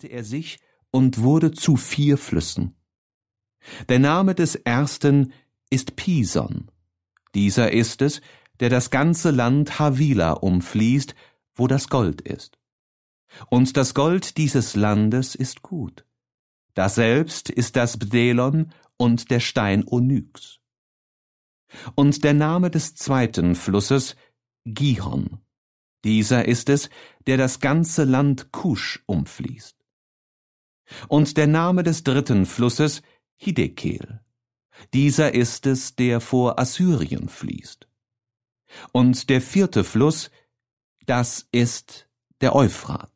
teilte er sich und wurde zu vier Flüssen. Der Name des ersten ist Pison. Dieser ist es, der das ganze Land Havila umfließt, wo das Gold ist. Und das Gold dieses Landes ist gut. Daselbst ist das Bdelon und der Stein Onyx. Und der Name des zweiten Flusses Gihon. Dieser ist es, der das ganze Land Kusch umfließt. Und der Name des dritten Flusses Hidekel. Dieser ist es, der vor Assyrien fließt. Und der vierte Fluss, das ist der Euphrat.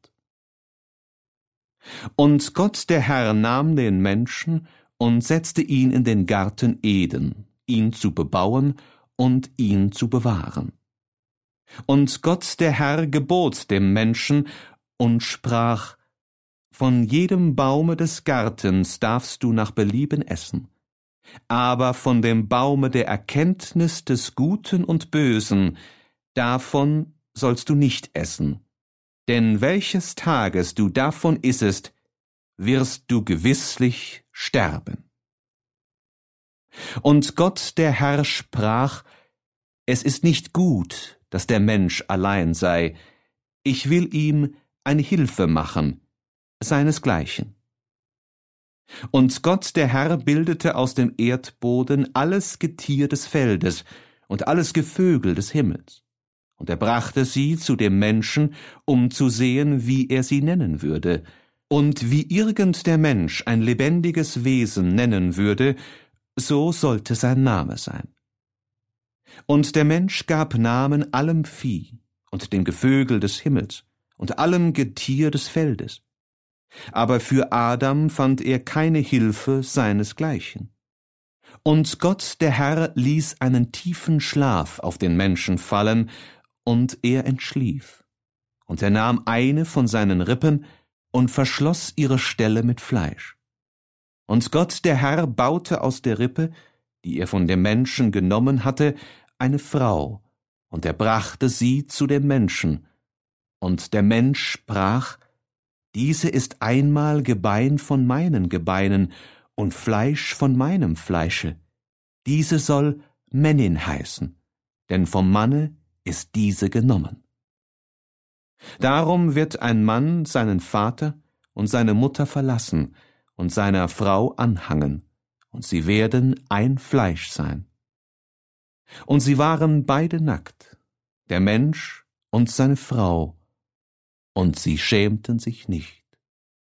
Und Gott der Herr nahm den Menschen und setzte ihn in den Garten Eden, ihn zu bebauen und ihn zu bewahren. Und Gott der Herr gebot dem Menschen und sprach, Von jedem Baume des Gartens darfst du nach Belieben essen, aber von dem Baume der Erkenntnis des Guten und Bösen, davon sollst du nicht essen, denn welches Tages du davon issest, wirst du gewisslich sterben. Und Gott der Herr sprach, Es ist nicht gut, dass der Mensch allein sei, ich will ihm eine Hilfe machen, seinesgleichen. Und Gott der Herr bildete aus dem Erdboden alles Getier des Feldes und alles Gevögel des Himmels. Und er brachte sie zu dem Menschen, um zu sehen, wie er sie nennen würde. Und wie irgend der Mensch ein lebendiges Wesen nennen würde, so sollte sein Name sein. Und der Mensch gab Namen allem Vieh und dem Gevögel des Himmels und allem Getier des Feldes. Aber für Adam fand er keine Hilfe seinesgleichen. Und Gott der Herr ließ einen tiefen Schlaf auf den Menschen fallen, und er entschlief. Und er nahm eine von seinen Rippen und verschloss ihre Stelle mit Fleisch. Und Gott der Herr baute aus der Rippe, die er von dem Menschen genommen hatte, eine Frau, und er brachte sie zu dem Menschen. Und der Mensch sprach, Diese ist einmal Gebein von meinen Gebeinen und Fleisch von meinem Fleische. Diese soll Männin heißen, denn vom Manne ist diese genommen. Darum wird ein Mann seinen Vater und seine Mutter verlassen und seiner Frau anhangen, und sie werden ein Fleisch sein. Und sie waren beide nackt, der Mensch und seine Frau, und sie schämten sich nicht.